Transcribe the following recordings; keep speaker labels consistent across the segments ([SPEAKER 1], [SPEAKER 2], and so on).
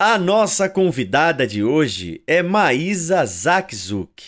[SPEAKER 1] A nossa convidada de hoje é Maísa Zakzuk,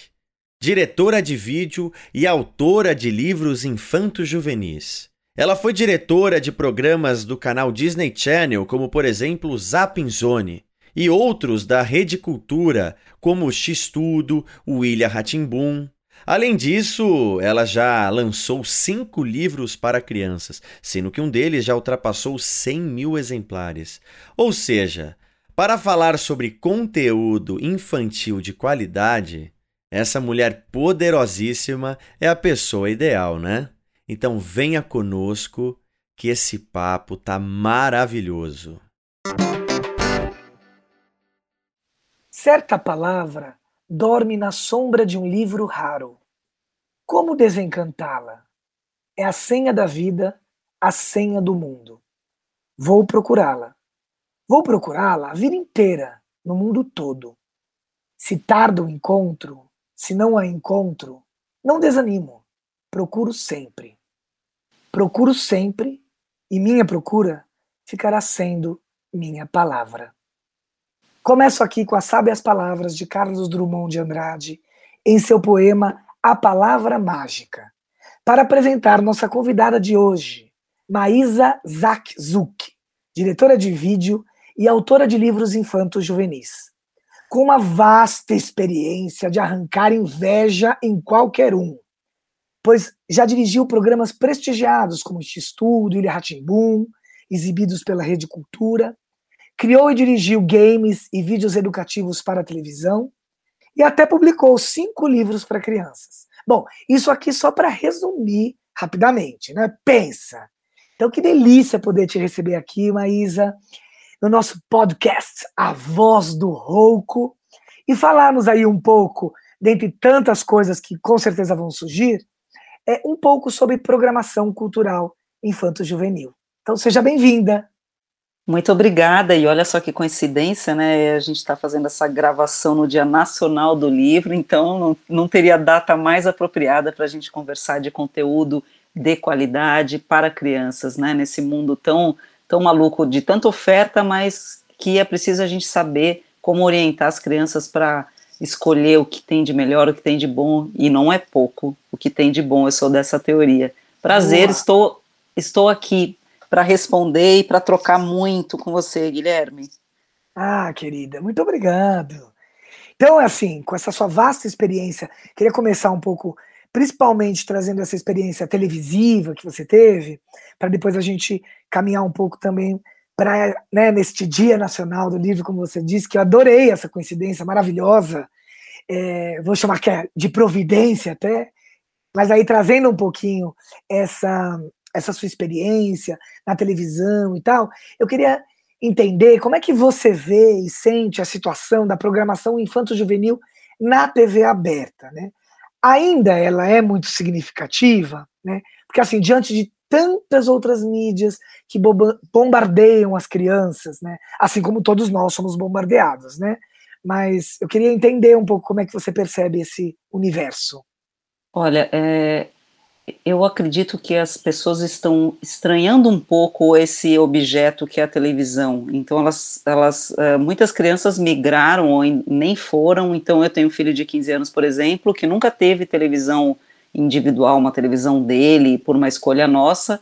[SPEAKER 1] diretora de vídeo e autora de livros infanto-juvenis. Ela foi diretora de programas do canal Disney Channel, como por exemplo Zapping Zone, e outros da Rede Cultura, como X-Tudo, o Ilha Ratimbum. Além disso, ela já lançou cinco livros para crianças, sendo que um deles já ultrapassou 100 mil exemplares. Ou seja, para falar sobre conteúdo infantil de qualidade, essa mulher poderosíssima é a pessoa ideal, né? Então venha conosco que esse papo tá maravilhoso.
[SPEAKER 2] Certa palavra dorme na sombra de um livro raro. Como desencantá-la? É a senha da vida, a senha do mundo. Vou procurá-la. Vou procurá-la a vida inteira, no mundo todo. Se tarda o encontro, se não a encontro, não desanimo. Procuro sempre. Procuro sempre e minha procura ficará sendo minha palavra. Começo aqui com as sábias palavras de Carlos Drummond de Andrade em seu poema A Palavra Mágica, para apresentar nossa convidada de hoje, Maísa Zakzuk, diretora de vídeo e autora de livros infantos juvenis, com uma vasta experiência de arrancar inveja em qualquer um, pois já dirigiu programas prestigiados como X-Tudo, Ilha Ratimbum, exibidos pela Rede Cultura, criou e dirigiu games e vídeos educativos para a televisão e até publicou cinco livros para crianças. Bom, isso aqui só para resumir rapidamente, né? Pensa. Então, que delícia poder te receber aqui, Maísa no nosso podcast A Voz do Rouco e falarmos aí um pouco, dentre tantas coisas que com certeza vão surgir, é um pouco sobre programação cultural infanto-juvenil. Então seja bem-vinda.
[SPEAKER 3] Muito obrigada, e olha só que coincidência, né? A gente está fazendo essa gravação no Dia Nacional do Livro, então não, não teria data mais apropriada para a gente conversar de conteúdo de qualidade para crianças, né? Nesse mundo tão tão maluco de tanta oferta, mas que é preciso a gente saber como orientar as crianças para escolher o que tem de melhor, o que tem de bom, e não é pouco o que tem de bom, eu sou dessa teoria. Prazer, estou, estou aqui para responder e para trocar muito com você, Guilherme.
[SPEAKER 2] Ah, querida, muito obrigado. Então, é assim, com essa sua vasta experiência, queria começar um pouco principalmente trazendo essa experiência televisiva que você teve, para depois a gente caminhar um pouco também para né, neste Dia Nacional do Livro, como você disse, que eu adorei essa coincidência maravilhosa, é, vou chamar que é de providência até, mas aí trazendo um pouquinho essa, essa sua experiência na televisão e tal, eu queria entender como é que você vê e sente a situação da programação infanto-juvenil na TV aberta, né? Ainda ela é muito significativa, né? Porque assim, diante de tantas outras mídias que bombardeiam as crianças, né? Assim como todos nós somos bombardeados, né? Mas eu queria entender um pouco como é que você percebe esse universo.
[SPEAKER 3] Olha, é, eu acredito que as pessoas estão estranhando um pouco esse objeto que é a televisão. Então, elas, elas uh, muitas crianças migraram ou nem foram. Então, eu tenho um filho de 15 anos, por exemplo, que nunca teve televisão individual, uma televisão dele, por uma escolha nossa.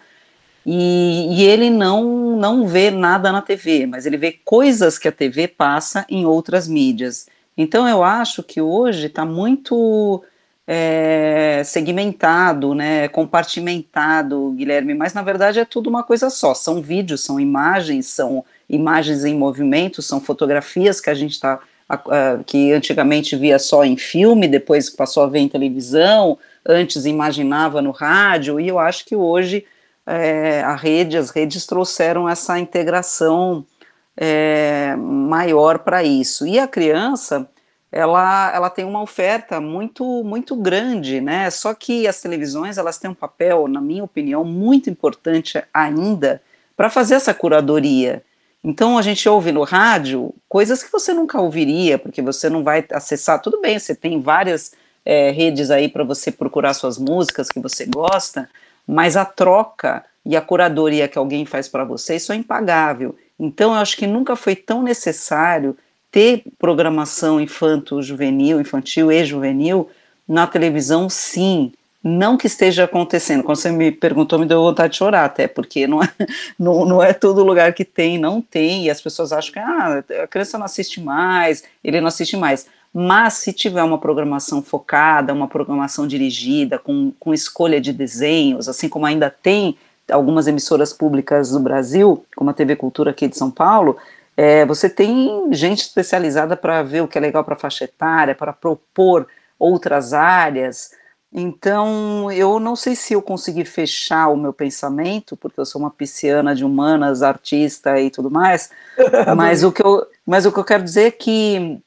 [SPEAKER 3] E, e ele não, não vê nada na TV, mas ele vê coisas que a TV passa em outras mídias. Então, eu acho que hoje está muito é, segmentado, né, compartimentado, Guilherme, mas na verdade é tudo uma coisa só. São vídeos, são imagens, são imagens em movimento, são fotografias que a gente está que antigamente via só em filme, depois passou a ver em televisão, antes imaginava no rádio, e eu acho que hoje é, a rede, as redes trouxeram essa integração é, maior para isso. E a criança, ela, ela tem uma oferta muito muito grande, né? Só que as televisões elas têm um papel, na minha opinião, muito importante ainda para fazer essa curadoria. Então a gente ouve no rádio coisas que você nunca ouviria, porque você não vai acessar. Tudo bem, você tem várias é, redes aí para você procurar suas músicas que você gosta, mas a troca e a curadoria que alguém faz para você, isso é impagável. Então eu acho que nunca foi tão necessário ter programação infanto-juvenil, infantil e juvenil na televisão, sim. Não que esteja acontecendo. Quando você me perguntou, me deu vontade de chorar, até, porque não é, não, não é todo lugar que tem, não tem, e as pessoas acham que ah, a criança não assiste mais, ele não assiste mais. Mas se tiver uma programação focada, uma programação dirigida, com, com escolha de desenhos, assim como ainda tem algumas emissoras públicas do Brasil, como a TV Cultura aqui de São Paulo, é, você tem gente especializada para ver o que é legal para faixa etária, para propor outras áreas. Então, eu não sei se eu consegui fechar o meu pensamento, porque eu sou uma pisciana de humanas, artista e tudo mais, mas, o que eu, mas o que eu quero dizer é que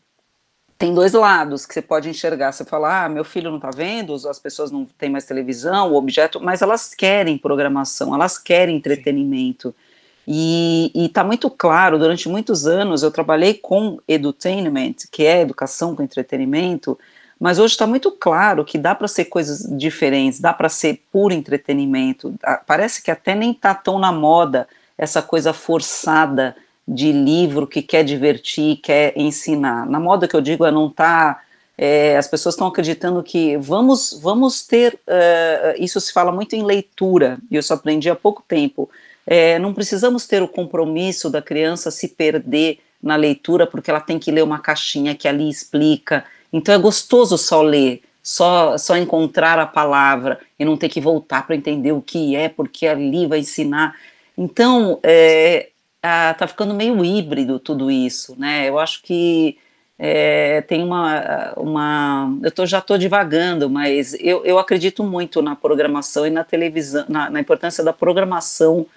[SPEAKER 3] tem dois lados que você pode enxergar. Você fala, ah, meu filho não está vendo, as pessoas não têm mais televisão, o objeto, mas elas querem programação, elas querem entretenimento. Sim. E está muito claro, durante muitos anos eu trabalhei com edutainment, que é educação com entretenimento, mas hoje está muito claro que dá para ser coisas diferentes, dá para ser puro entretenimento. Parece que até nem está tão na moda essa coisa forçada de livro que quer divertir, quer ensinar. Na moda que eu digo é não tá. É, as pessoas estão acreditando que vamos, vamos ter. Uh, isso se fala muito em leitura, e eu só aprendi há pouco tempo é, não precisamos ter o compromisso da criança se perder na leitura, porque ela tem que ler uma caixinha que ali explica. Então é gostoso só ler, só, só encontrar a palavra e não ter que voltar para entender o que é, porque ali vai ensinar. Então, é, tá ficando meio híbrido tudo isso, né? Eu acho que é, tem uma, uma eu tô, já estou divagando, mas eu, eu acredito muito na programação e na televisão, na, na importância da programação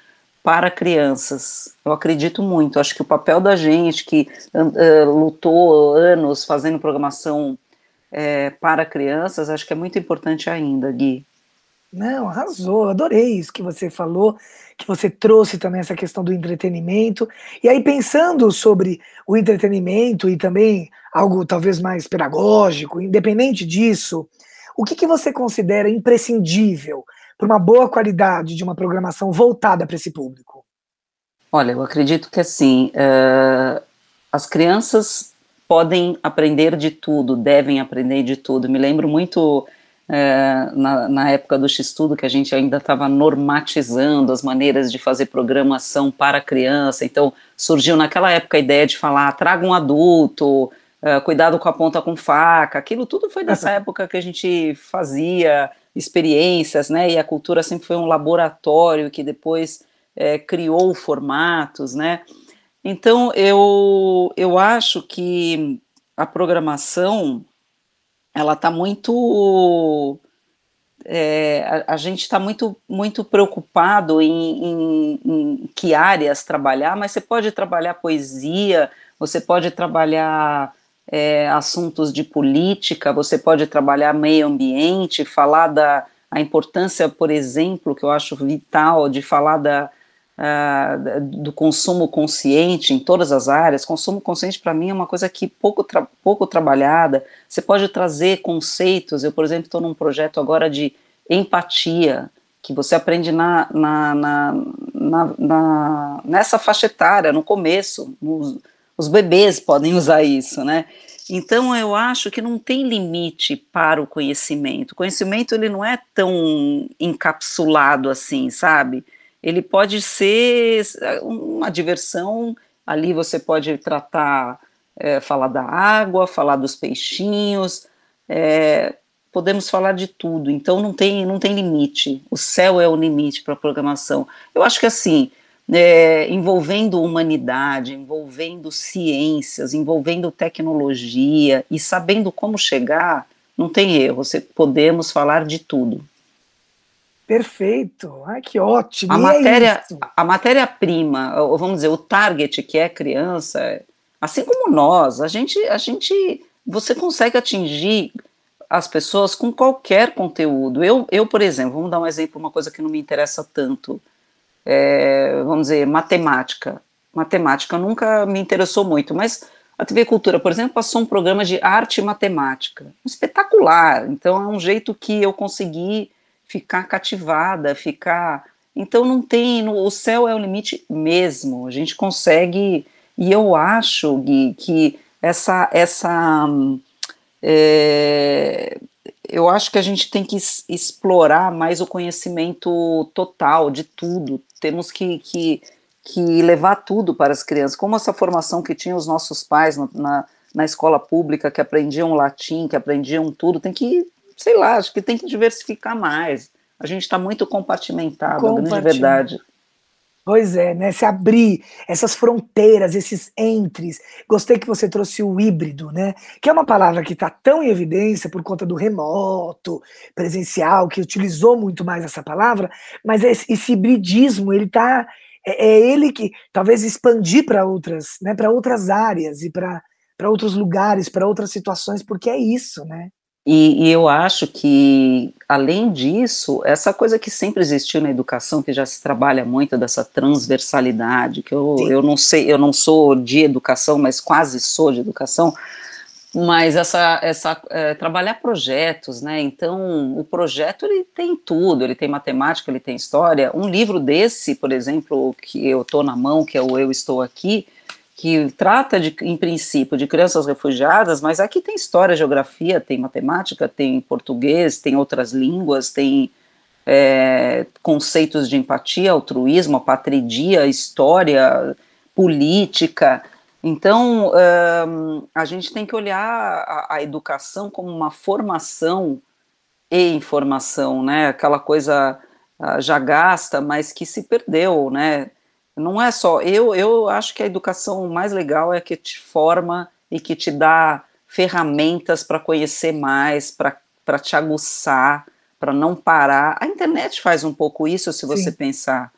[SPEAKER 3] para crianças. Eu acredito muito. Acho que o papel da gente que uh, lutou anos fazendo programação é, para crianças, acho que é muito importante ainda, Gui.
[SPEAKER 2] Não, arrasou, adorei isso que você falou, que você trouxe também essa questão do entretenimento. E aí, pensando sobre o entretenimento e também algo talvez mais pedagógico, independente disso, o que, que você considera imprescindível para uma boa qualidade de uma programação voltada para esse público?
[SPEAKER 3] Olha, eu acredito que assim, uh, as crianças podem aprender de tudo, devem aprender de tudo. Me lembro muito uh, na, na, época do X-Tudo que a gente ainda estava normatizando as maneiras de fazer programação para criança. Então surgiu naquela época a ideia de falar: traga um adulto, uh, cuidado com a ponta com faca. Aquilo tudo foi dessa época que a gente fazia experiências, né? E a cultura sempre foi um laboratório que depois é, criou formatos, né? Então eu eu acho que a programação ela está muito é, a, a, gente está muito muito preocupado em, em, em, que áreas trabalhar, mas você pode trabalhar poesia, você pode trabalhar é, assuntos de política, você pode trabalhar meio ambiente, falar da a importância, por exemplo, que eu acho vital de falar da, do consumo consciente em todas as áreas. Consumo consciente, para mim, é uma coisa que pouco, tra pouco trabalhada. Você pode trazer conceitos. Eu, por exemplo, estou num projeto agora de empatia, que você aprende na, na, na, na, nessa faixa etária, no começo, nos, os bebês podem usar isso, né? Então eu acho que não tem limite para o conhecimento. O conhecimento ele não é tão encapsulado assim, sabe? Ele pode ser uma diversão. Ali você pode tratar, é, falar da água, falar dos peixinhos. É, podemos falar de tudo. Então não tem não tem limite. O céu é o limite para a programação. Eu acho que assim é, envolvendo humanidade, envolvendo ciências, envolvendo tecnologia e sabendo como chegar, não tem erro, você, podemos falar de tudo.
[SPEAKER 2] Perfeito. Ai, que ótimo.
[SPEAKER 3] A e é matéria, é a matéria-prima, vamos dizer, o target que é criança, assim como nós, a gente, a gente, você consegue atingir as pessoas com qualquer conteúdo. Eu, eu, por exemplo, vamos dar um exemplo, uma coisa que não me interessa tanto. É, vamos dizer, matemática. Matemática nunca me interessou muito, mas a TV Cultura, por exemplo, passou um programa de arte e matemática. Espetacular. Então é um jeito que eu consegui ficar cativada, ficar. Então não tem. o céu é o limite mesmo. A gente consegue. E eu acho, Gui, que essa. essa é, eu acho que a gente tem que explorar mais o conhecimento total de tudo. Temos que, que, que levar tudo para as crianças. Como essa formação que tinham os nossos pais na, na, na escola pública, que aprendiam latim, que aprendiam tudo, tem que sei lá, acho que tem que diversificar mais. A gente está muito compartimentado, a grande verdade.
[SPEAKER 2] Pois é, né? Se abrir essas fronteiras, esses entres. Gostei que você trouxe o híbrido, né? Que é uma palavra que está tão em evidência por conta do remoto, presencial, que utilizou muito mais essa palavra, mas esse, esse hibridismo, ele tá. É, é ele que talvez expandir para outras, né? Para outras áreas e para outros lugares, para outras situações, porque é isso, né?
[SPEAKER 3] E, e, eu acho que, além disso, essa coisa que sempre existiu na educação, que já se trabalha muito dessa transversalidade, que eu, eu não sei, eu não sou de educação, mas quase sou de educação, mas essa, essa é, trabalhar projetos, né? Então, o projeto ele tem tudo, ele tem matemática, ele tem história. Um livro desse, por exemplo, que eu estou na mão, que é o Eu Estou Aqui, que trata, de, em princípio, de crianças refugiadas, mas aqui tem história, geografia, tem matemática, tem português, tem outras línguas, tem é, conceitos de empatia, altruísmo, apatridia, história, política. Então, a gente tem que olhar a, a, educação como uma formação e informação, né? Aquela coisa uh, já gasta, mas que se perdeu, né? Não é só. Eu, eu acho que a educação mais legal é que te forma e que te dá ferramentas para conhecer mais, para te aguçar, para não parar. A internet faz um pouco isso, se você Sim. pensar.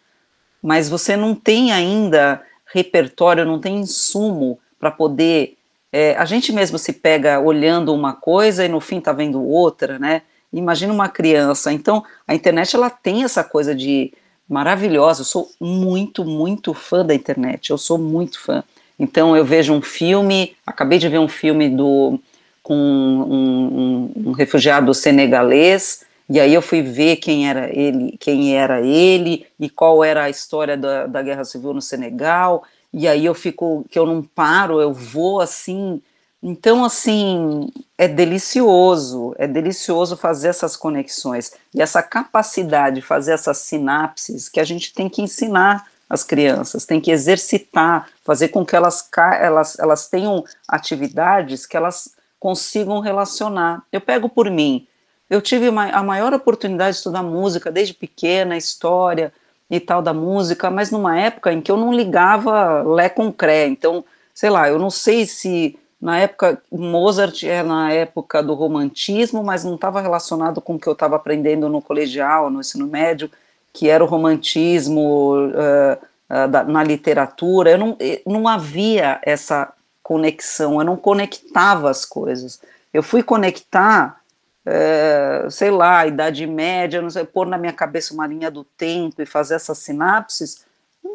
[SPEAKER 3] Mas você não tem ainda repertório, não tem insumo para poder. É, a gente mesmo se pega olhando uma coisa e no fim está vendo outra, né? Imagina uma criança. Então, a internet ela tem essa coisa de maravilhosa. Eu sou muito, muito fã da internet. Eu sou muito fã. Então eu vejo um filme, acabei de ver um filme do com um, um, um, refugiado senegalês e aí eu fui ver quem era ele, quem era ele e qual era a história da, da guerra civil no Senegal. E aí eu fico que eu não paro, eu vou assim então, assim, é delicioso, é delicioso fazer essas conexões e essa capacidade de fazer essas sinapses que a gente tem que ensinar as crianças, tem que exercitar, fazer com que elas, elas, elas tenham atividades que elas consigam relacionar. Eu pego por mim, eu tive a maior oportunidade de estudar música desde pequena, história e tal da música, mas numa época em que eu não ligava lé com cré, então, sei lá, eu não sei se na época, Mozart é na época do romantismo, mas não estava relacionado com o que eu estava aprendendo no colegial, no ensino médio, que era o romantismo uh, uh, da, na literatura. Eu não, não havia essa conexão, eu não conectava as coisas. Eu fui conectar, uh, sei lá, Idade Média, não sei, pôr na minha cabeça uma linha do tempo e fazer essas sinapses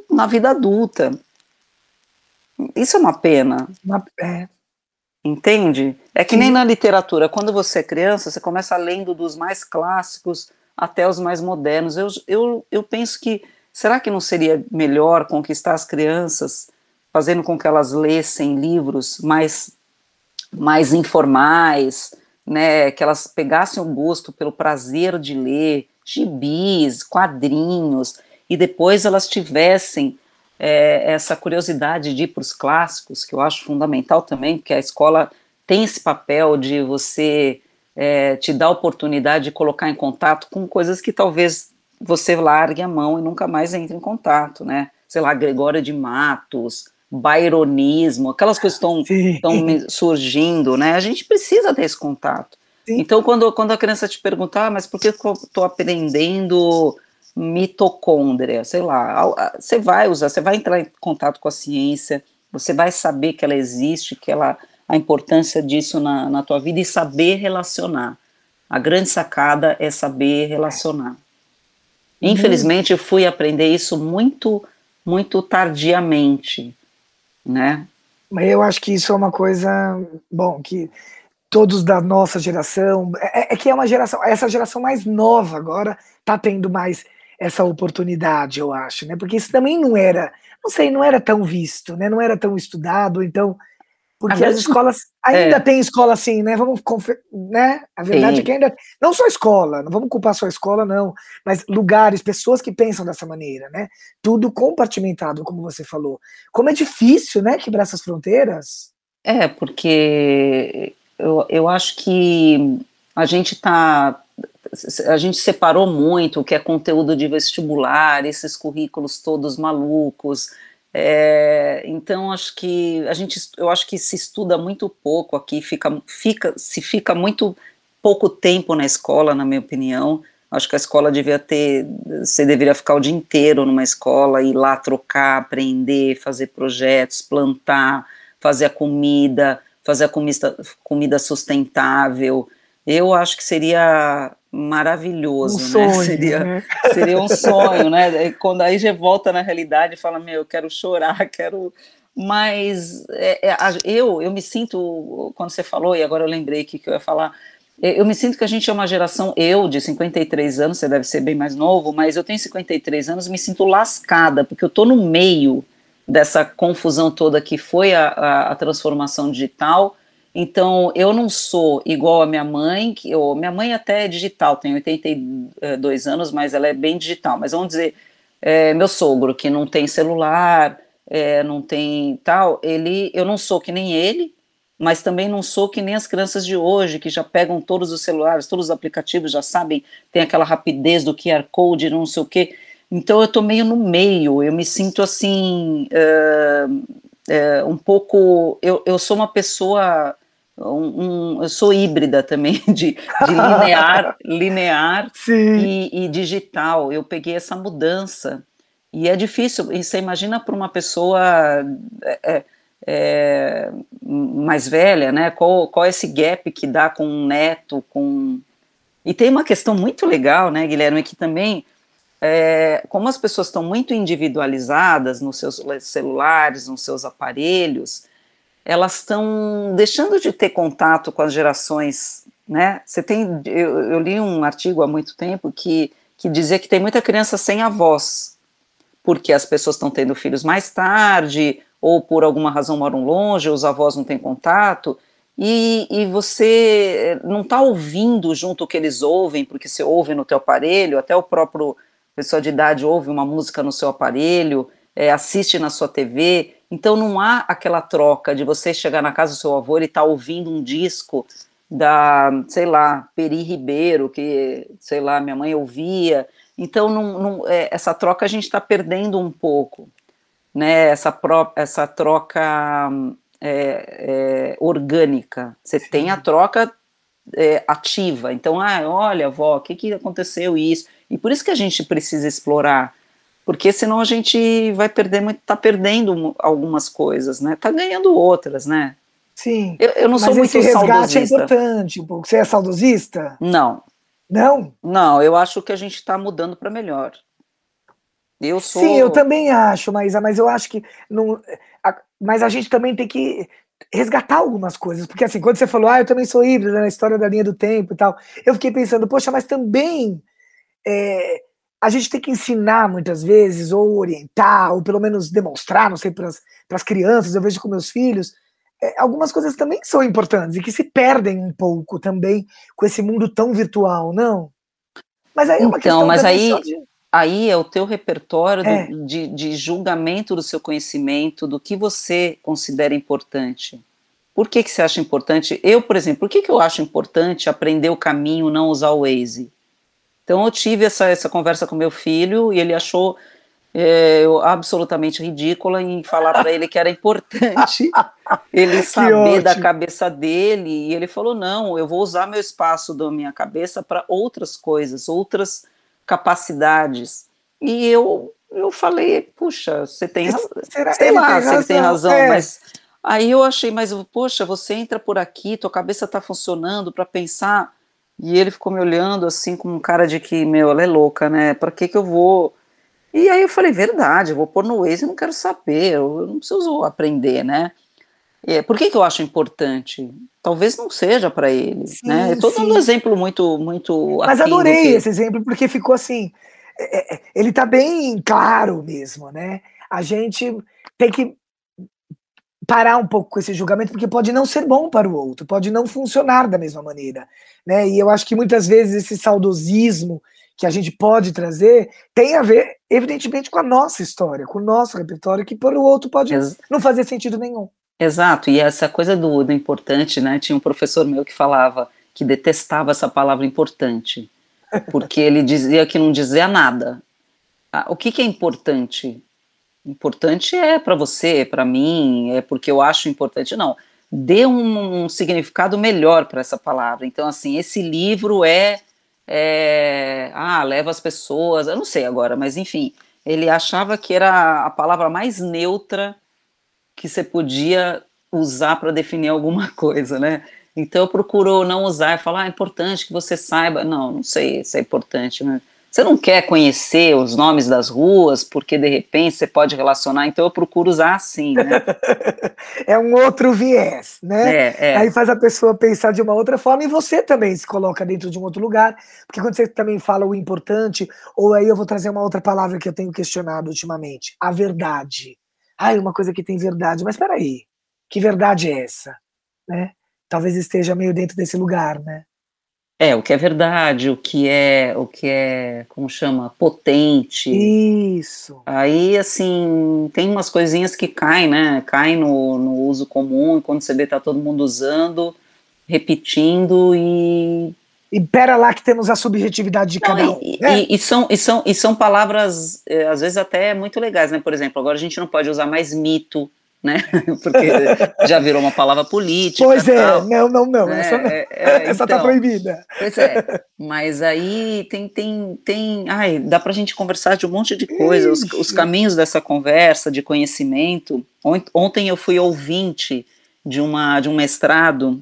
[SPEAKER 3] na vida adulta. Isso é uma pena.
[SPEAKER 2] Uma, é,
[SPEAKER 3] Entende? É que Sim. nem na literatura, quando você é criança, você começa lendo dos mais clássicos até os mais modernos. Eu, eu, eu penso que, será que não seria melhor conquistar as crianças, fazendo com que elas lessem livros mais, mais informais, né, que elas pegassem o gosto pelo prazer de ler, gibis, quadrinhos, e depois elas tivessem é, essa curiosidade de ir para os clássicos, que eu acho fundamental também, porque a escola tem esse papel de você é, te dar a oportunidade de colocar em contato com coisas que talvez você largue a mão e nunca mais entre em contato, né? Sei lá, Gregório de Matos, Byronismo, aquelas coisas estão surgindo, né? A gente precisa ter esse contato. Sim. Então, quando, quando a criança te perguntar, ah, mas por que eu estou aprendendo mitocôndria? Sei lá, você vai usar, você vai entrar em contato com a ciência, você vai saber que ela existe, que ela a importância disso na, na tua vida e saber relacionar. A grande sacada é saber relacionar. Infelizmente, eu fui aprender isso muito, muito tardiamente, né?
[SPEAKER 2] Mas eu acho que isso é uma coisa, bom, que todos da nossa geração, é, é que é uma geração, essa geração mais nova agora tá tendo mais essa oportunidade, eu acho, né? Porque isso também não era, não sei, não era tão visto, né? Não era tão estudado, então porque as escolas ainda é. tem escola assim, né? Vamos né? A verdade Sim. é que ainda não só escola, não vamos culpar só a escola não, mas lugares, pessoas que pensam dessa maneira, né? Tudo compartimentado, como você falou. Como é difícil, né, quebrar essas fronteiras?
[SPEAKER 3] É, porque eu, eu acho que a gente tá a gente separou muito o que é conteúdo de vestibular, esses currículos todos malucos, é, então acho que a gente, eu acho que se estuda muito pouco aqui, fica, fica, se fica muito pouco tempo na escola, na minha opinião. Acho que a escola devia ter, você deveria ficar o dia inteiro numa escola, ir lá trocar, aprender, fazer projetos, plantar, fazer a comida, fazer a comida, comida sustentável. Eu acho que seria maravilhoso, um
[SPEAKER 2] né?
[SPEAKER 3] Sonho, seria,
[SPEAKER 2] né?
[SPEAKER 3] seria um sonho, né? Quando aí já volta na realidade e fala, meu, eu quero chorar, quero. Mas é, é, eu, eu me sinto, quando você falou, e agora eu lembrei que, que eu ia falar, eu me sinto que a gente é uma geração, eu de 53 anos, você deve ser bem mais novo, mas eu tenho 53 anos me sinto lascada, porque eu estou no meio dessa confusão toda que foi a, a, a transformação digital então, eu não sou igual a minha mãe, que eu, minha mãe até é digital, tem 82 anos, mas ela é bem digital. Mas vamos dizer, é, meu sogro, que não tem celular, é, não tem tal, ele, eu não sou que nem ele, mas também não sou que nem as crianças de hoje, que já pegam todos os celulares, todos os aplicativos, já sabem, tem aquela rapidez do QR Code, não sei o quê. Então, eu estou meio no meio, eu me sinto assim, uh, um pouco. Eu, eu sou uma pessoa um, um, eu sou híbrida também de, de linear, linear e, e, digital. Eu peguei essa mudança e é difícil. E você imagina para uma pessoa é, é, é, mais velha, né? Qual, qual é esse gap que dá com um neto, com e tem uma questão muito legal, né, Guilherme, que também é, como as pessoas estão muito individualizadas nos seus celulares, nos seus aparelhos, elas estão deixando de ter contato com as gerações, né? Você tem, eu, eu, li um artigo há muito tempo que, que dizia que tem muita criança sem avós, porque as pessoas estão tendo filhos mais tarde, ou por alguma razão moram longe, os avós não têm contato, e, e você não está ouvindo junto o que eles ouvem, porque você ouve no teu aparelho, até o próprio pessoa de idade ouve uma música no seu aparelho, é, assiste na sua TV, então não há aquela troca de você chegar na casa do seu avô e estar tá ouvindo um disco da, sei lá, Peri Ribeiro, que, sei lá, minha mãe ouvia. Então não, não é, essa troca a gente está perdendo um pouco, né? Essa, pro, essa troca é, é, orgânica. Você tem a troca é, ativa. Então, ah, olha, avó, o que, que aconteceu isso? E por isso que a gente precisa explorar porque senão a gente vai perder muito, tá perdendo algumas coisas, né? Tá ganhando outras, né?
[SPEAKER 2] Sim.
[SPEAKER 3] Eu, eu não sou muito
[SPEAKER 2] esse resgate
[SPEAKER 3] é saudosista.
[SPEAKER 2] é importante. Você é saudosista?
[SPEAKER 3] Não.
[SPEAKER 2] Não?
[SPEAKER 3] Não, eu acho que a gente está mudando para melhor. Eu sou.
[SPEAKER 2] Sim, eu também acho, Maísa, mas eu acho que. Não, a, mas a gente também tem que resgatar algumas coisas, porque assim, quando você falou, ah, eu também sou híbrido na história da linha do tempo e tal, eu fiquei pensando, poxa, mas também é, a gente tem que ensinar muitas vezes, ou orientar, ou pelo menos demonstrar, não sei, para as crianças, eu vejo com meus filhos, é, algumas coisas também são importantes e que se perdem um pouco também com esse mundo tão virtual, não?
[SPEAKER 3] Mas aí é uma então, mas aí, de... aí é o teu repertório é. Do, de, de julgamento do seu conhecimento, do que você considera importante. Por que, que você acha importante? Eu, por exemplo, por que, que eu acho importante aprender o caminho, não usar o Waze? Então eu tive essa, essa conversa com meu filho e ele achou é, eu, absolutamente ridícula em falar para ele que era importante ele saber da cabeça dele. E ele falou: não, eu vou usar meu espaço da minha cabeça para outras coisas, outras capacidades. E eu, eu falei: puxa, você tem razão. Sei lá, tem você tem razão, é. mas. Aí eu achei, mas poxa, você entra por aqui, tua cabeça está funcionando para pensar. E ele ficou me olhando assim com um cara de que, meu, ela é louca, né? Para que que eu vou e aí eu falei, verdade, eu vou pôr no Waze, eu não quero saber, eu não preciso aprender, né? É, por que, que eu acho importante? Talvez não seja para ele, sim, né? Estou dando um exemplo muito, muito.
[SPEAKER 2] Mas adorei que... esse exemplo porque ficou assim. É, é, ele está bem claro mesmo, né? A gente tem que parar um pouco com esse julgamento porque pode não ser bom para o outro, pode não funcionar da mesma maneira, né? E eu acho que muitas vezes esse saudosismo que a gente pode trazer tem a ver, evidentemente, com a nossa história, com o nosso repertório, que para o outro pode Ex não fazer sentido nenhum.
[SPEAKER 3] Exato, e essa coisa do, do importante, né? Tinha um professor meu que falava que detestava essa palavra importante, porque ele dizia que não dizia nada. Ah, o que, que é importante? Importante é para você, para mim, é porque eu acho importante. Não, dê um, um significado melhor para essa palavra. Então, assim, esse livro é é, ah, leva as pessoas, eu não sei agora, mas enfim, ele achava que era a palavra mais neutra que você podia usar para definir alguma coisa, né? Então procurou não usar e falar, ah, é importante que você saiba. Não, não sei se é importante, mas você não quer conhecer os nomes das ruas, porque de repente você pode relacionar, então eu procuro usar assim, né?
[SPEAKER 2] é um outro viés, né? É, é. Aí faz a pessoa pensar de uma outra forma e você também se coloca dentro de um outro lugar, porque quando você também fala o importante, ou aí eu vou trazer uma outra palavra que eu tenho questionado ultimamente, a verdade. Ai, uma coisa que tem verdade, mas peraí, que verdade é essa? Né? Talvez esteja meio dentro desse lugar, né?
[SPEAKER 3] É, o que é verdade, o que é, o que é, como chama, potente.
[SPEAKER 2] Isso.
[SPEAKER 3] Aí, assim, tem umas coisinhas que caem, né? Caem no, no uso comum, e quando você vê tá todo mundo usando, repetindo e...
[SPEAKER 2] E pera lá que temos a subjetividade de Não, cada um.
[SPEAKER 3] E, né? e, e, são, e, são, e são palavras, é, às vezes até muito legais, né? Por exemplo, agora a gente não pode usar mais mito, né? Porque já virou uma palavra política.
[SPEAKER 2] Pois é, tal, não, não, não. Né? Essa, é, é, essa tá então, tá proibida.
[SPEAKER 3] Pois é. Mas aí tem, tem, tem. Ai, dá pra gente conversar de um monte de coisa. Os, os, caminhos dessa conversa, de conhecimento. Ontem eu fui ouvinte de, uma, de um mestrado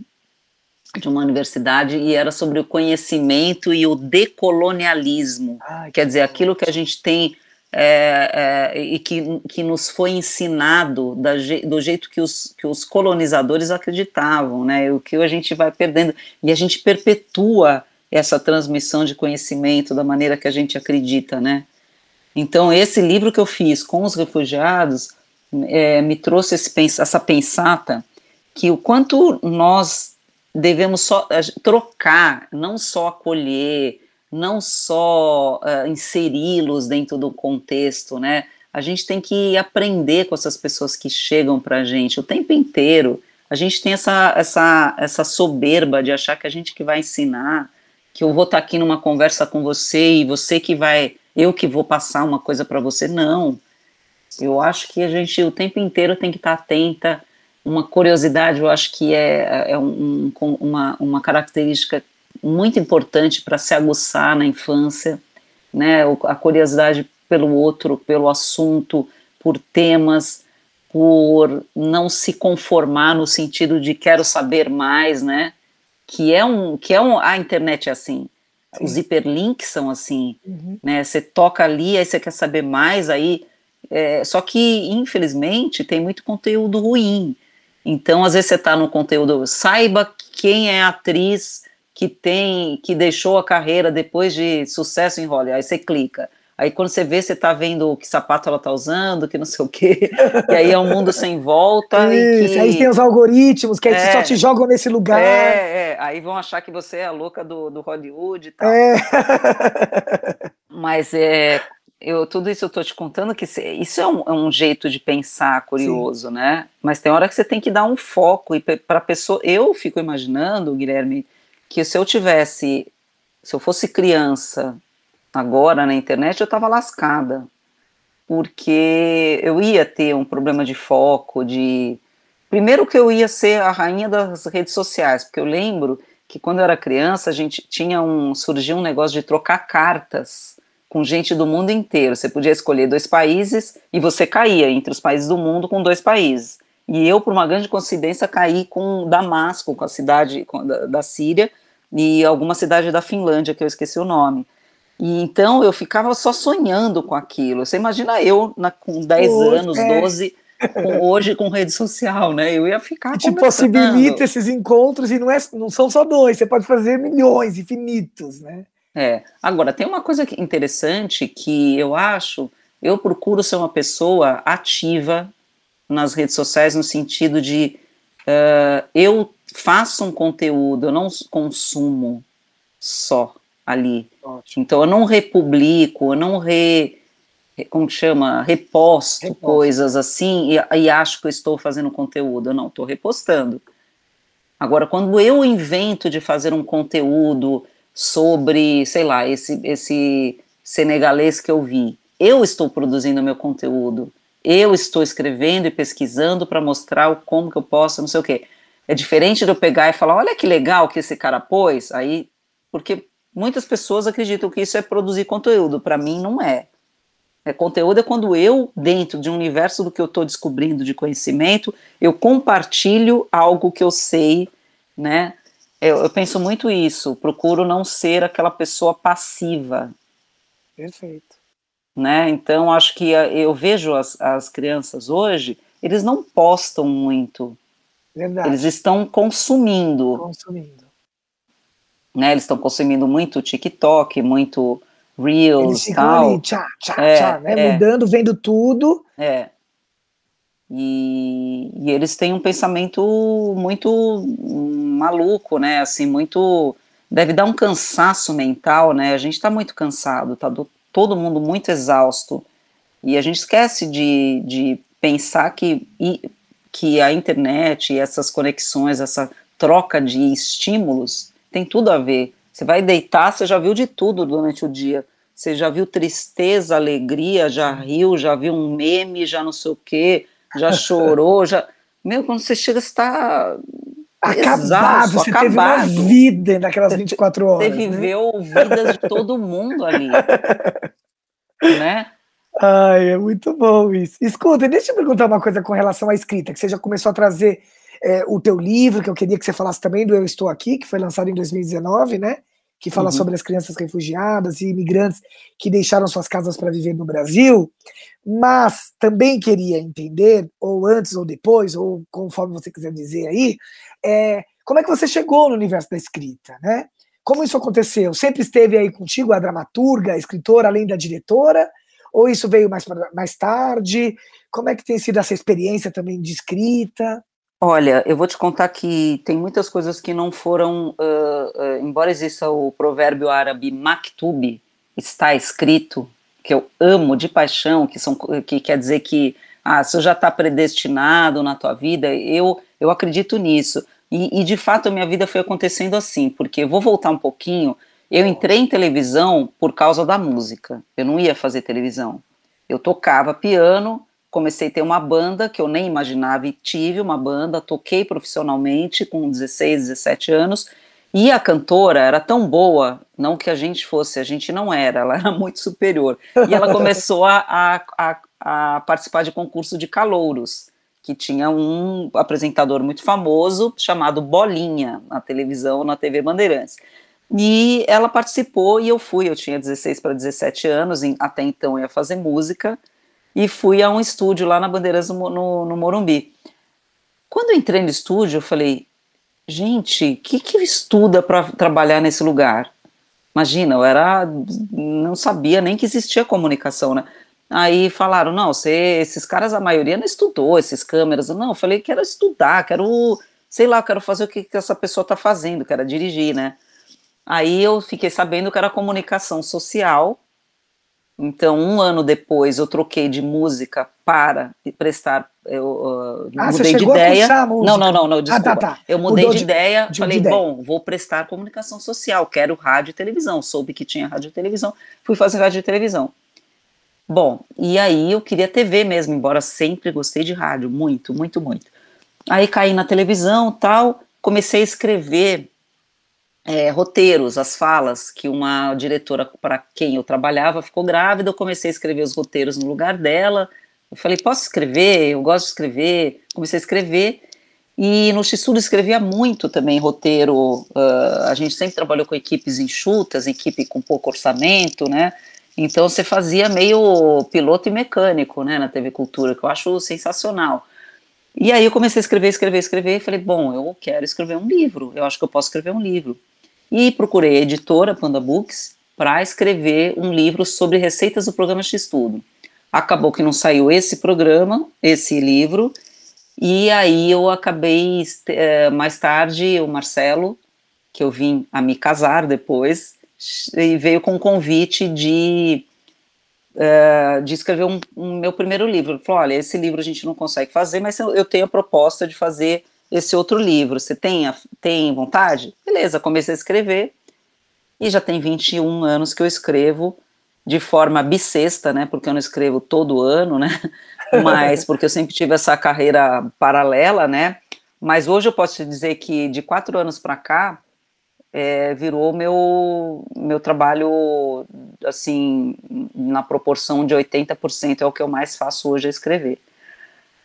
[SPEAKER 3] de uma universidade e era sobre o conhecimento e o decolonialismo. Ai, Quer dizer, aquilo que a gente tem é, é, e que, que nos foi ensinado da, do jeito que os, que os colonizadores acreditavam, né? O que a gente vai perdendo e a gente perpetua essa transmissão de conhecimento da maneira que a gente acredita, né? Então esse livro que eu fiz com os refugiados é, me trouxe esse, essa pensata que o quanto nós devemos só trocar, não só acolher, não só uh, inseri-los dentro do contexto, né? A gente tem que aprender com essas pessoas que chegam para a gente o tempo inteiro. A gente tem essa, essa, essa soberba de achar que a gente que vai ensinar, que eu vou estar tá aqui numa conversa com você e você que vai, eu que vou passar uma coisa para você. Não. Eu acho que a gente o tempo inteiro tem que estar tá atenta. Uma curiosidade, eu acho que é, é um, uma, uma característica muito importante para se aguçar na infância, né? A curiosidade pelo outro, pelo assunto, por temas, por não se conformar no sentido de quero saber mais, né? Que é um, que é um, a internet é assim. Sim. Os hiperlinks são assim, uhum. né? Você toca ali, aí você quer saber mais, aí é, só que infelizmente tem muito conteúdo ruim. Então às vezes você está no conteúdo, saiba quem é a atriz que tem, que deixou a carreira depois de sucesso em Hollywood. Aí você clica. Aí quando você vê, você tá vendo que sapato ela tá usando, que não sei o quê. e aí é um mundo sem volta. Isso, que...
[SPEAKER 2] aí tem os algoritmos que aí é, só te jogam nesse lugar.
[SPEAKER 3] É, é, aí vão achar que você é a louca do, do Hollywood e tal. É. Mas é, eu, tudo isso eu tô te contando que isso é um, é um jeito de pensar curioso, Sim. né? Mas tem hora que você tem que dar um foco e para pessoa. Eu fico imaginando, Guilherme, que se eu tivesse, se eu fosse criança agora na internet, eu estava lascada. porque eu ia ter um problema de foco, de primeiro que eu ia ser a rainha das redes sociais, porque eu lembro que quando eu era criança a gente tinha um surgiu um negócio de trocar cartas com gente do mundo inteiro. Você podia escolher dois países e você caía entre os países do mundo com dois países. E eu, por uma grande coincidência, caí com Damasco, com a cidade com, da, da Síria, e alguma cidade da Finlândia, que eu esqueci o nome. E então eu ficava só sonhando com aquilo. Você imagina eu na, com 10 anos, é. 12, com, hoje com rede social, né? Eu ia ficar.
[SPEAKER 2] Te possibilita esses encontros e não, é, não são só dois, você pode fazer milhões, infinitos, né?
[SPEAKER 3] É. Agora, tem uma coisa interessante que eu acho, eu procuro ser uma pessoa ativa nas redes sociais no sentido de uh, eu faço um conteúdo, eu não consumo só ali. Ótimo. Então eu não republico, eu não re, como chama, reposto, reposto. coisas assim e, e, acho que eu estou fazendo conteúdo. Eu não, estou repostando. Agora, quando eu invento de fazer um conteúdo sobre, sei lá, esse, esse senegalês que eu vi, eu estou produzindo meu conteúdo, eu estou escrevendo e pesquisando para mostrar como que eu posso, não sei o quê. É diferente de eu pegar e falar, olha que legal que esse cara pôs, aí, porque muitas pessoas acreditam que isso é produzir conteúdo. Para mim, não é. é. Conteúdo é quando eu, dentro de um universo do que eu estou descobrindo de conhecimento, eu compartilho algo que eu sei, né? Eu, eu, penso muito isso. Procuro não ser aquela pessoa passiva.
[SPEAKER 2] Perfeito.
[SPEAKER 3] Né? Então, acho que eu vejo as, as crianças hoje, eles não postam muito. Verdade. Eles estão consumindo.
[SPEAKER 2] Consumindo
[SPEAKER 3] né? Eles estão consumindo muito TikTok, muito Reels, Eles ficam tal. ali,
[SPEAKER 2] tchá, tchá, é, tchá, né? É. Mudando, vendo tudo.
[SPEAKER 3] É. E, e, eles têm um pensamento muito maluco, né? Assim, muito. Deve dar um cansaço mental, né? A gente está muito cansado, tá do, todo mundo muito exausto. E a gente esquece de, de pensar que, que a internet e essas conexões, essa troca de estímulos, tem tudo a ver. Você vai deitar, você já viu de tudo durante o dia. Você já viu tristeza, alegria, já riu, já viu um meme, já não sei o quê, já chorou, já. Meu, quando você chega, você está
[SPEAKER 2] acabado, exausto, você acabado. teve uma vida naquelas 24 horas.
[SPEAKER 3] Você viveu né? vidas de todo mundo ali. né?
[SPEAKER 2] Ai, é muito bom isso. Escuta, deixa eu perguntar uma coisa com relação à escrita, que você já começou a trazer é, o teu livro, que eu queria que você falasse também do Eu Estou Aqui, que foi lançado em 2019, né? Que fala uhum. sobre as crianças refugiadas e imigrantes que deixaram suas casas para viver no Brasil. Mas também queria entender, ou antes ou depois, ou conforme você quiser dizer aí, é, como é que você chegou no universo da escrita, né? Como isso aconteceu? Sempre esteve aí contigo a dramaturga, a escritora, além da diretora? Ou isso veio mais, mais tarde? Como é que tem sido essa experiência também de escrita?
[SPEAKER 3] Olha, eu vou te contar que tem muitas coisas que não foram, uh, uh, embora exista o provérbio árabe maktub, está escrito, que eu amo de paixão, que, são, que quer dizer que ah, isso já está predestinado na tua vida, eu, eu acredito nisso. E, e de fato a minha vida foi acontecendo assim, porque vou voltar um pouquinho, eu entrei em televisão por causa da música, eu não ia fazer televisão. Eu tocava piano, comecei a ter uma banda que eu nem imaginava e tive uma banda, toquei profissionalmente com 16, 17 anos, e a cantora era tão boa, não que a gente fosse, a gente não era, ela era muito superior. E ela começou a, a, a, participar de concurso de calouros, que tinha um apresentador muito famoso chamado Bolinha, na televisão, na TV Bandeirantes. E ela participou e eu fui, eu tinha 16 para 17 anos, até então ia fazer música, e fui a um estúdio lá na Bandeiras no, no, no Morumbi. Quando entrei no estúdio, eu falei, gente, o que, que estuda para trabalhar nesse lugar? Imagina, eu era, não sabia nem que existia comunicação, né? Aí falaram, não, você, esses caras, a maioria não estudou esses câmeras. Não, eu falei, quero estudar, quero, sei lá, quero fazer o que, que essa pessoa está fazendo, quero dirigir, né? Aí eu fiquei sabendo que era comunicação social, então, um ano depois, eu troquei de música para prestar. Eu uh, ah, mudei de ideia. não, não, não, não, desculpa. Ah, tá, tá. Eu mudei de, de, ideia, de, falei, de bom, vou prestar comunicação social, quero rádio e televisão. Soube que tinha rádio e televisão, fui fazer rádio e televisão. Bom, e aí eu queria TV mesmo, embora sempre gostei de rádio, muito, muito, muito. Aí caí na televisão tal, comecei a escrever é, roteiros, as falas, que uma diretora para quem eu trabalhava ficou grávida, eu comecei a escrever os roteiros no lugar dela. Eu falei, posso escrever? Eu gosto de escrever. Comecei a escrever. E no X-Studio escrevia muito também roteiro. Uh, a gente sempre trabalhou com equipes enxutas, equipe com pouco orçamento, né? Então você fazia meio piloto e mecânico, né, na TV Cultura, que eu acho sensacional. E aí eu comecei a escrever, escrever, escrever, e falei, bom, eu quero escrever um livro, eu acho que eu posso escrever um livro. E procurei a editora Panda Books para escrever um livro sobre receitas do programa X Tudo. Acabou que não saiu esse programa, esse livro, e aí eu acabei, eh, mais tarde, o Marcelo, que eu vim a me casar depois, e veio com um convite de, uh, de escrever um, um, meu primeiro livro. Ele falou: olha, esse livro a gente não consegue fazer, mas eu tenho a proposta de fazer esse outro livro. Você tem, a, tem vontade? Beleza, comecei a escrever e já tem 21 anos que eu escrevo de forma bissexta, né? Porque eu não escrevo todo ano, né? Mas porque eu sempre tive essa carreira paralela, né? Mas hoje eu posso te dizer que de quatro anos para cá é, virou meu, meu trabalho, assim, na proporção de 80% é o que eu mais faço hoje, é escrever.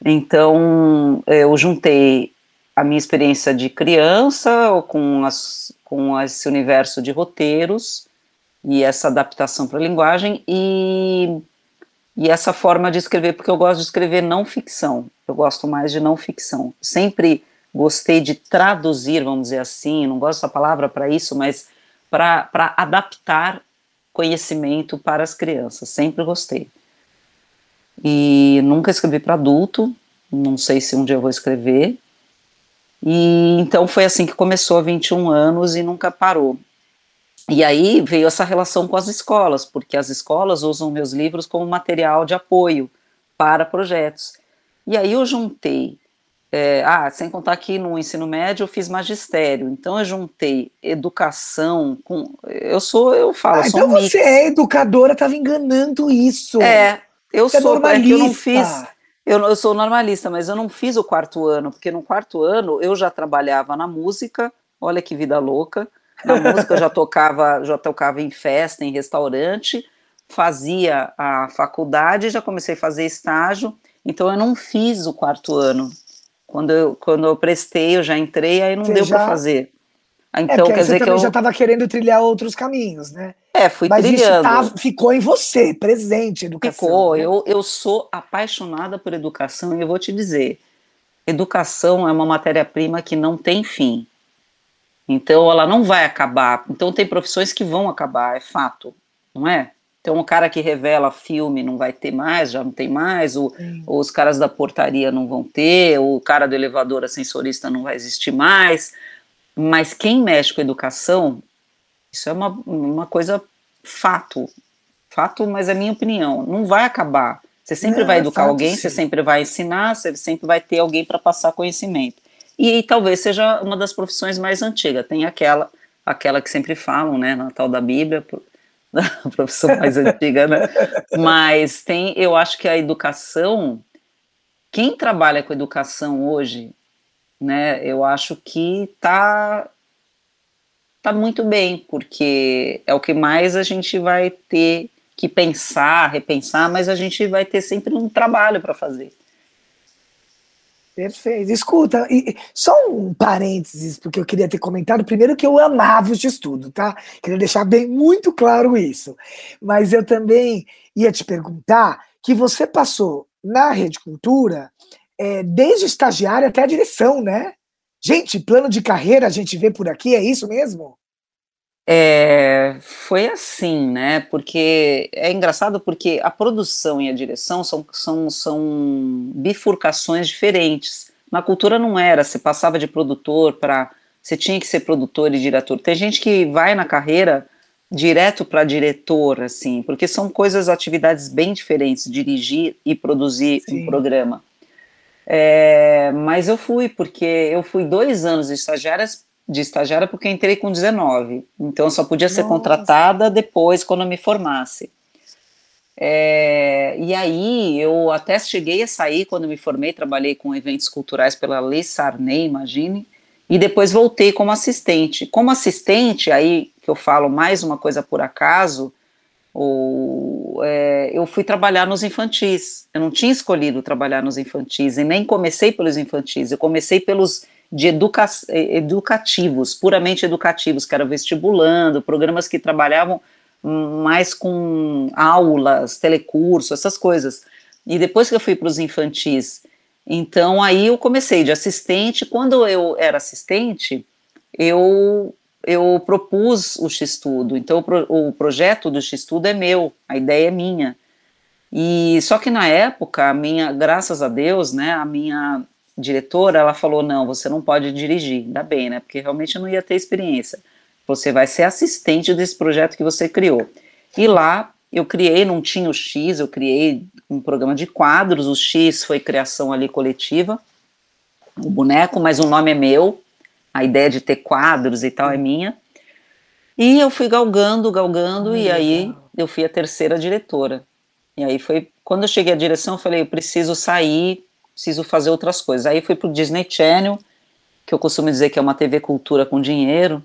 [SPEAKER 3] Então, eu juntei a minha experiência de criança com, as, com esse universo de roteiros e essa adaptação para a linguagem e, e essa forma de escrever, porque eu gosto de escrever não ficção, eu gosto mais de não ficção. Sempre gostei de traduzir, vamos dizer assim, não gosto dessa palavra para isso, mas para adaptar conhecimento para as crianças, sempre gostei. E nunca escrevi para adulto, não sei se um dia eu vou escrever. E então foi assim que começou há 21 anos e nunca parou. E aí veio essa relação com as escolas, porque as escolas usam meus livros como material de apoio para projetos. E aí eu juntei é, ah, sem contar que no ensino médio eu fiz magistério, então eu juntei educação com. Eu sou, eu falo. Ah,
[SPEAKER 2] então um você mix. é educadora, estava enganando isso.
[SPEAKER 3] É, eu você é sou. É. É eu não fiz. Eu, eu sou normalista, mas eu não fiz o quarto ano, porque no quarto ano eu já trabalhava na música, olha que vida louca. Na música eu já tocava, já tocava em festa, em restaurante, fazia a faculdade, já comecei a fazer estágio, então eu não fiz o quarto ano. Quando eu, quando eu prestei, eu já entrei, aí não Você deu já... para fazer.
[SPEAKER 2] Ah, então, é, quer dizer que eu já estava querendo trilhar outros caminhos, né?
[SPEAKER 3] É, fui Mas trilhando. Mas
[SPEAKER 2] tá, ficou em você, presente, educação.
[SPEAKER 3] Ficou. Né? Eu, eu sou apaixonada por educação e eu vou te dizer, educação é uma matéria-prima que não tem fim. Então, ela não vai acabar. Então, tem profissões que vão acabar, é fato, não é? Então, o cara que revela filme não vai ter mais, já não tem mais, o, os caras da portaria não vão ter, o cara do elevador ascensorista não vai existir mais. Mas quem mexe com educação, isso é uma, uma coisa fato. Fato, mas é minha opinião. Não vai acabar. Você sempre não, vai educar fato, alguém, sim. você sempre vai ensinar, você sempre vai ter alguém para passar conhecimento. E, e talvez seja uma das profissões mais antigas. Tem aquela, aquela que sempre falam, né, na tal da Bíblia, a profissão mais antiga, né? Mas tem, eu acho que a educação, quem trabalha com educação hoje, né, eu acho que tá tá muito bem, porque é o que mais a gente vai ter que pensar, repensar, mas a gente vai ter sempre um trabalho para fazer.
[SPEAKER 2] Perfeito. Escuta, e, só um parênteses, porque eu queria ter comentado primeiro que eu amava o estudo, tá? Queria deixar bem muito claro isso. Mas eu também ia te perguntar que você passou na Rede Cultura é, desde estagiária até a direção, né? Gente, plano de carreira a gente vê por aqui, é isso mesmo?
[SPEAKER 3] É, foi assim, né? Porque é engraçado porque a produção e a direção são, são, são bifurcações diferentes. Na cultura não era, você passava de produtor para. Você tinha que ser produtor e diretor. Tem gente que vai na carreira direto para diretor, assim, porque são coisas, atividades bem diferentes, dirigir e produzir Sim. um programa. É, mas eu fui, porque eu fui dois anos de estagiárias de estagiária porque entrei com 19. Então eu só podia ser Nossa. contratada depois, quando eu me formasse. É, e aí eu até cheguei a sair quando me formei, trabalhei com eventos culturais pela Lei Sarney, imagine, e depois voltei como assistente. Como assistente, aí que eu falo mais uma coisa por acaso, ou, é, eu fui trabalhar nos infantis. Eu não tinha escolhido trabalhar nos infantis e nem comecei pelos infantis. Eu comecei pelos de educa educativos, puramente educativos, que era vestibulando, programas que trabalhavam mais com aulas, telecurso, essas coisas. E depois que eu fui para os infantis, então aí eu comecei de assistente. Quando eu era assistente, eu eu propus o X-Tudo. Então, o, pro, o projeto do X-Tudo é meu, a ideia é minha. E só que na época, a minha, graças a Deus, né, a minha diretora, ela falou: "Não, você não pode dirigir". Ainda bem, né? Porque realmente eu não ia ter experiência. Você vai ser assistente desse projeto que você criou. E lá eu criei, não tinha o X, eu criei um programa de quadros. O X foi criação ali coletiva, o boneco, mas o nome é meu, a ideia de ter quadros e tal é minha. E eu fui galgando, galgando, ah, e aí eu fui a terceira diretora. E aí foi, quando eu cheguei à direção, eu falei, eu preciso sair, preciso fazer outras coisas. Aí fui pro Disney Channel, que eu costumo dizer que é uma TV cultura com dinheiro,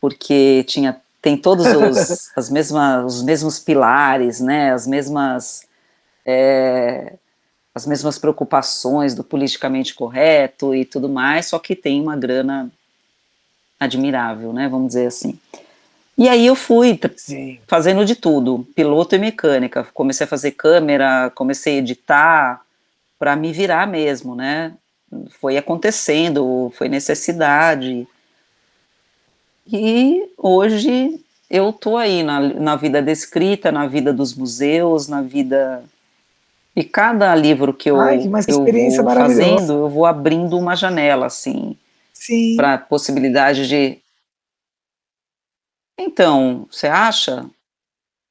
[SPEAKER 3] porque tinha tem todos os, as mesmas, os mesmos pilares, né, as mesmas é, as mesmas preocupações do politicamente correto e tudo mais, só que tem uma grana admirável, né? Vamos dizer assim. E aí eu fui Sim. fazendo de tudo, piloto e mecânica. Comecei a fazer câmera, comecei a editar para me virar mesmo, né? Foi acontecendo, foi necessidade. E hoje eu tô aí na, na vida da escrita, na vida dos museus, na vida e cada livro que eu, Ai, que eu vou fazendo, eu vou abrindo uma janela, assim, para possibilidade de. Então, você acha?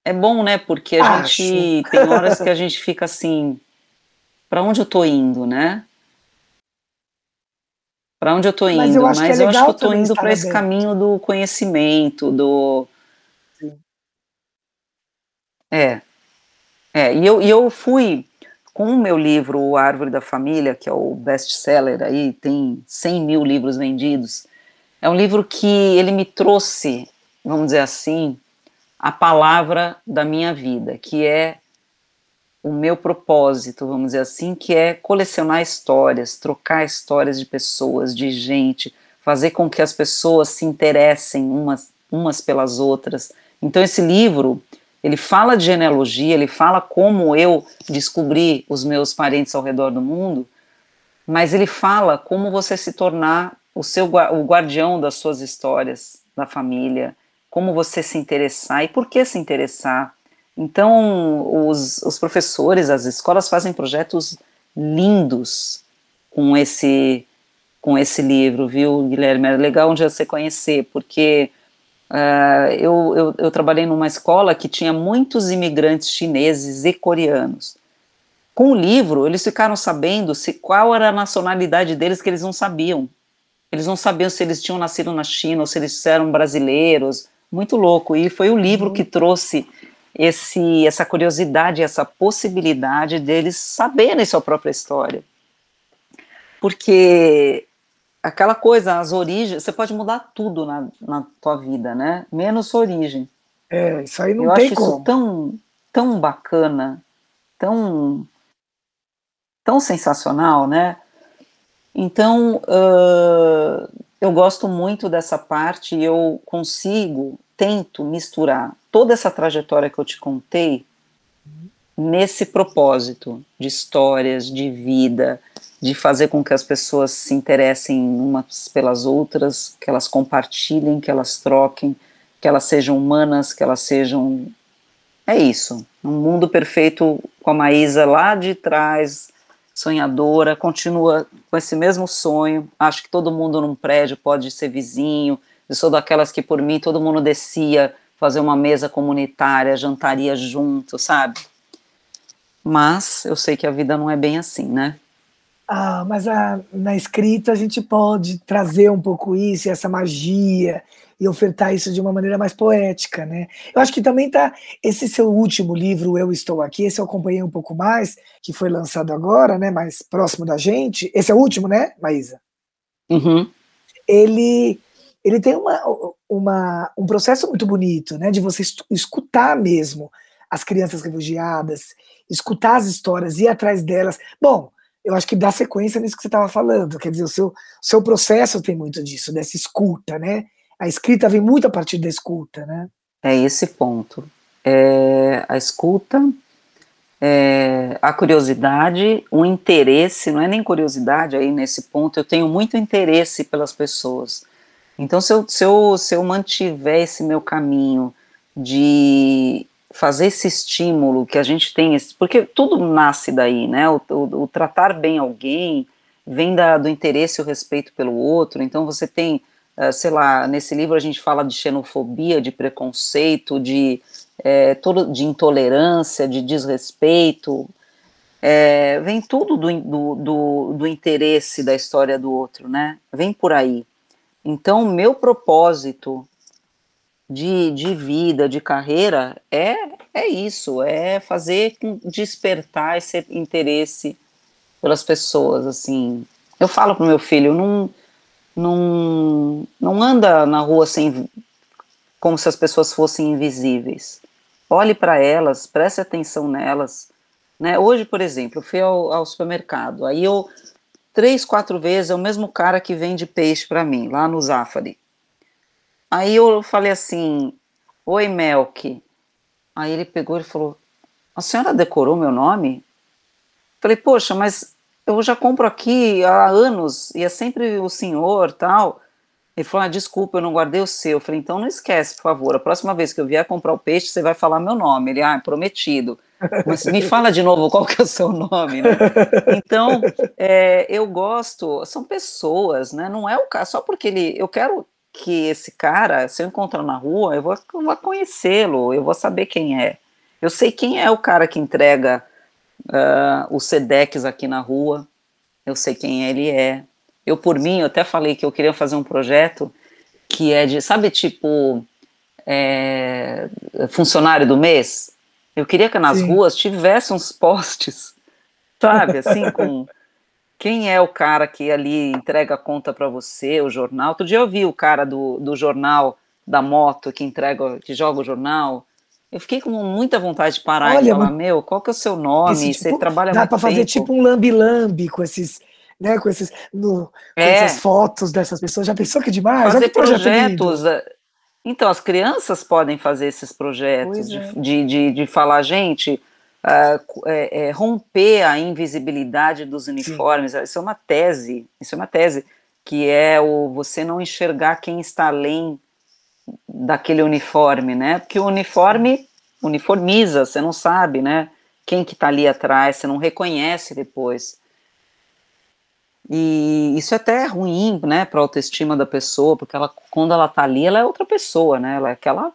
[SPEAKER 3] É bom, né? Porque a Acho. gente tem horas que a gente fica assim, para onde eu tô indo, né? Para onde eu tô indo? Mas eu acho, Mas que, é eu acho que eu tô indo para esse caminho do conhecimento, do Sim. É. É, e eu, e eu fui com o meu livro, O Árvore da Família, que é o best-seller aí, tem 100 mil livros vendidos, é um livro que ele me trouxe, vamos dizer assim, a palavra da minha vida, que é o meu propósito, vamos dizer assim, que é colecionar histórias, trocar histórias de pessoas, de gente, fazer com que as pessoas se interessem umas, umas pelas outras. Então, esse livro, ele fala de genealogia, ele fala como eu descobri os meus parentes ao redor do mundo, mas ele fala como você se tornar o seu o guardião das suas histórias da família, como você se interessar e por que se interessar. Então, os, os professores, as escolas fazem projetos lindos com esse com esse livro, viu, Guilherme? É legal dia você conhecer, porque Uh, eu, eu, eu, trabalhei numa escola que tinha muitos imigrantes chineses e coreanos. Com o livro, eles ficaram sabendo se qual era a nacionalidade deles que eles não sabiam. Eles não sabiam se eles tinham nascido na China ou se eles eram brasileiros. Muito louco. E foi o livro que trouxe esse, essa curiosidade, essa possibilidade deles saberem sua própria história. Porque aquela coisa, as origens, você pode mudar tudo na, na tua vida, né? Menos origem.
[SPEAKER 2] É, isso aí não Eu tem acho como.
[SPEAKER 3] isso tão, tão bacana, tão, tão sensacional, né? Então, uh, eu gosto muito dessa parte e eu consigo, tento misturar toda essa trajetória que eu te contei nesse propósito de histórias, de vida, de fazer com que as pessoas se interessem umas pelas outras, que elas compartilhem, que elas troquem, que elas sejam humanas, que elas sejam. É isso. Um mundo perfeito com a Maísa lá de trás, sonhadora, continua com esse mesmo sonho. Acho que todo mundo num prédio pode ser vizinho. Eu sou daquelas que, por mim, todo mundo descia fazer uma mesa comunitária, jantaria junto, sabe? Mas eu sei que a vida não é bem assim, né?
[SPEAKER 2] Ah, mas a, na escrita a gente pode trazer um pouco isso, essa magia, e ofertar isso de uma maneira mais poética, né? Eu acho que também tá esse seu último livro, Eu Estou Aqui, esse eu acompanhei um pouco mais, que foi lançado agora, né? Mais próximo da gente. Esse é o último, né, Maísa?
[SPEAKER 3] Uhum.
[SPEAKER 2] Ele ele tem uma, uma, um processo muito bonito, né? De você escutar mesmo as crianças refugiadas, escutar as histórias, ir atrás delas. Bom, eu acho que dá sequência nisso que você estava falando. Quer dizer, o seu, seu processo tem muito disso, dessa escuta, né? A escrita vem muito a partir da escuta, né?
[SPEAKER 3] É esse ponto. É, a escuta, é, a curiosidade, o interesse, não é nem curiosidade aí nesse ponto, eu tenho muito interesse pelas pessoas. Então, se eu, se eu, se eu mantiver esse meu caminho de fazer esse estímulo que a gente tem, porque tudo nasce daí, né? O, o, o tratar bem alguém vem da, do interesse e o respeito pelo outro. Então, você tem eh, sei lá, nesse livro a gente fala de xenofobia, de preconceito, de, é, todo, de intolerância, de desrespeito, é, vem tudo do, do, do, do, interesse da história do outro, né? Vem por aí. Então, meu propósito de, de vida, de carreira, é, é isso, é fazer despertar esse interesse pelas pessoas, assim. Eu falo pro meu filho, não não, não anda na rua sem, como se as pessoas fossem invisíveis. Olhe para elas, preste atenção nelas. Né? Hoje, por exemplo, eu fui ao, ao supermercado, aí eu, três, quatro vezes, é o mesmo cara que vende peixe para mim, lá no Zafari. Aí eu falei assim, oi Melk. Aí ele pegou e falou, a senhora decorou meu nome? Falei, poxa, mas eu já compro aqui há anos e é sempre o senhor tal. Ele falou, ah, desculpa, eu não guardei o seu. Eu falei, então não esquece, por favor, a próxima vez que eu vier comprar o peixe, você vai falar meu nome. Ele, ah, prometido. Mas me fala de novo qual que é o seu nome, né? Então, é, eu gosto, são pessoas, né? Não é o cara, só porque ele, eu quero que esse cara, se eu encontrar na rua, eu vou, eu vou conhecê-lo, eu vou saber quem é. Eu sei quem é o cara que entrega uh, o Sedex aqui na rua, eu sei quem ele é. Eu, por mim, eu até falei que eu queria fazer um projeto que é de, sabe, tipo, é, funcionário do mês? Eu queria que nas Sim. ruas tivesse uns postes, sabe, assim, com quem é o cara que ali entrega a conta para você, o jornal. Outro dia eu vi o cara do, do jornal da moto que entrega, que joga o jornal. Eu fiquei com muita vontade de parar Olha, e falar, meu, qual que é o seu nome? Tipo, Você trabalha
[SPEAKER 2] Dá para fazer tipo um lambi-lambi com esses, né, com esses, no, com é. essas fotos dessas pessoas. Já pensou que é demais?
[SPEAKER 3] Fazer projetos. É, então, as crianças podem fazer esses projetos de, é. de, de, de, falar, gente, uh, é, romper a invisibilidade dos uniformes. Sim. Isso é uma tese, isso é uma tese, que é o você não enxergar quem está além daquele uniforme, né? Porque o uniforme uniformiza, você não sabe, né? Quem que tá ali atrás, você não reconhece depois. E isso é até ruim, né, para a autoestima da pessoa, porque ela, quando ela tá ali, ela é outra pessoa, né? Ela é aquela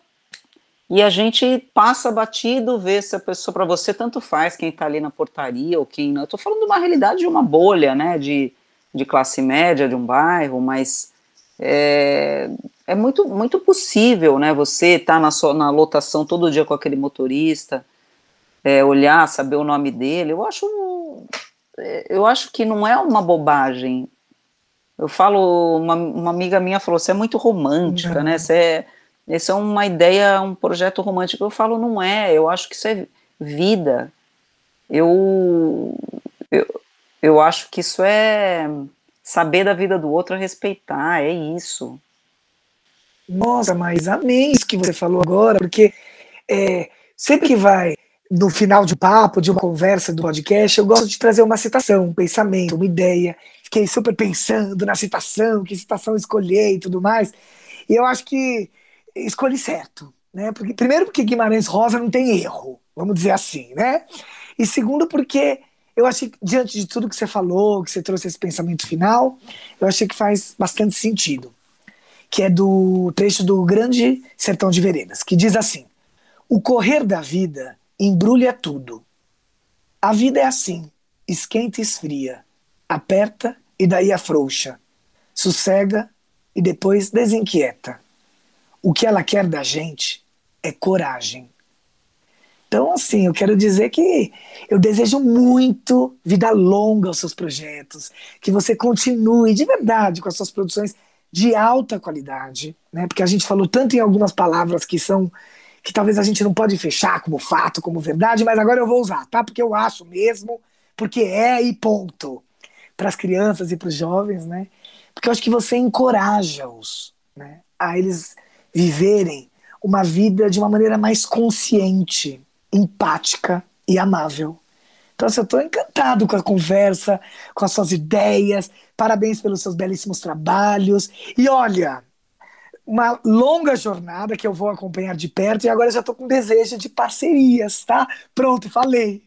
[SPEAKER 3] e a gente passa batido, vê se a pessoa para você tanto faz quem está ali na portaria ou quem não. Eu tô falando de uma realidade de uma bolha, né, de, de classe média de um bairro, mas é, é muito, muito possível, né? Você estar tá na, sua, na lotação todo dia com aquele motorista, é, olhar, saber o nome dele. Eu acho, eu acho que não é uma bobagem. Eu falo, uma, uma amiga minha falou, você é muito romântica, uhum. né? Você é, isso é uma ideia, um projeto romântico. Eu falo, não é. Eu acho que isso é vida. Eu, eu, eu acho que isso é saber da vida do outro, respeitar, é isso.
[SPEAKER 2] Nossa, mas amei isso que você falou agora, porque é, sempre que vai no final de papo, de uma conversa do podcast, eu gosto de trazer uma citação, um pensamento, uma ideia. Fiquei super pensando na citação, que citação escolher e tudo mais. E eu acho que escolhi certo, né? Porque, primeiro, porque Guimarães Rosa não tem erro, vamos dizer assim, né? E segundo, porque eu achei que, diante de tudo que você falou, que você trouxe esse pensamento final, eu achei que faz bastante sentido que é do trecho do Grande Sertão de Veredas, que diz assim: O correr da vida embrulha tudo. A vida é assim, esquenta e esfria, aperta e daí afrouxa, sossega e depois desinquieta. O que ela quer da gente é coragem. Então, assim, eu quero dizer que eu desejo muito vida longa aos seus projetos, que você continue de verdade com as suas produções de alta qualidade, né? Porque a gente falou tanto em algumas palavras que são que talvez a gente não pode fechar como fato, como verdade, mas agora eu vou usar, tá? Porque eu acho mesmo, porque é e ponto. Para as crianças e para os jovens, né? Porque eu acho que você encoraja-os, né? A eles viverem uma vida de uma maneira mais consciente, empática e amável. Então, assim, eu estou encantado com a conversa, com as suas ideias. Parabéns pelos seus belíssimos trabalhos. E olha, uma longa jornada que eu vou acompanhar de perto e agora já estou com desejo de parcerias, tá? Pronto, falei.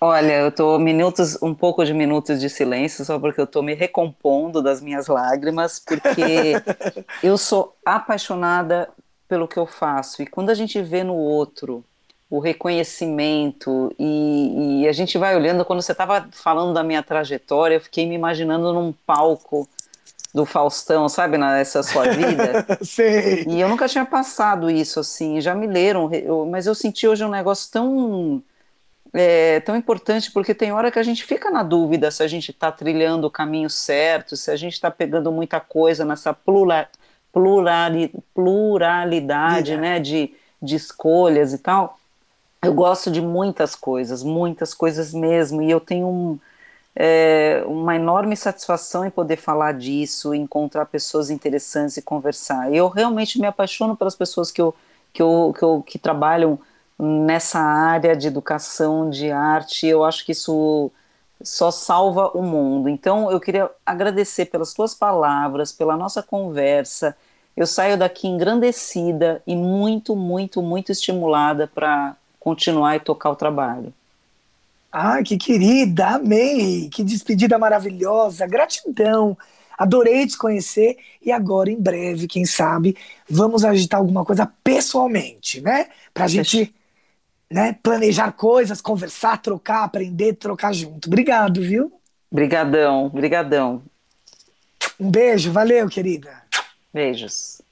[SPEAKER 3] Olha, eu estou minutos, um pouco de minutos de silêncio, só porque eu estou me recompondo das minhas lágrimas, porque eu sou apaixonada pelo que eu faço. E quando a gente vê no outro o reconhecimento e, e a gente vai olhando, quando você estava falando da minha trajetória, eu fiquei me imaginando num palco do Faustão, sabe, nessa sua vida.
[SPEAKER 2] Sei.
[SPEAKER 3] E eu nunca tinha passado isso assim, já me leram, eu, mas eu senti hoje um negócio tão é, tão importante porque tem hora que a gente fica na dúvida se a gente está trilhando o caminho certo, se a gente está pegando muita coisa nessa plural, plurali, pluralidade, né, de, de escolhas e tal. Eu gosto de muitas coisas, muitas coisas mesmo, e eu tenho um, é, uma enorme satisfação em poder falar disso, encontrar pessoas interessantes e conversar. Eu realmente me apaixono pelas pessoas que, eu, que, eu, que, eu, que trabalham nessa área de educação, de arte. Eu acho que isso só salva o mundo. Então, eu queria agradecer pelas tuas palavras, pela nossa conversa. Eu saio daqui engrandecida e muito, muito, muito estimulada para continuar e tocar o trabalho.
[SPEAKER 2] Ah, que querida, amei, que despedida maravilhosa, gratidão, adorei te conhecer e agora em breve, quem sabe, vamos agitar alguma coisa pessoalmente, né? Pra gente né, planejar coisas, conversar, trocar, aprender, trocar junto. Obrigado, viu?
[SPEAKER 3] Brigadão, brigadão.
[SPEAKER 2] Um beijo, valeu, querida.
[SPEAKER 3] Beijos.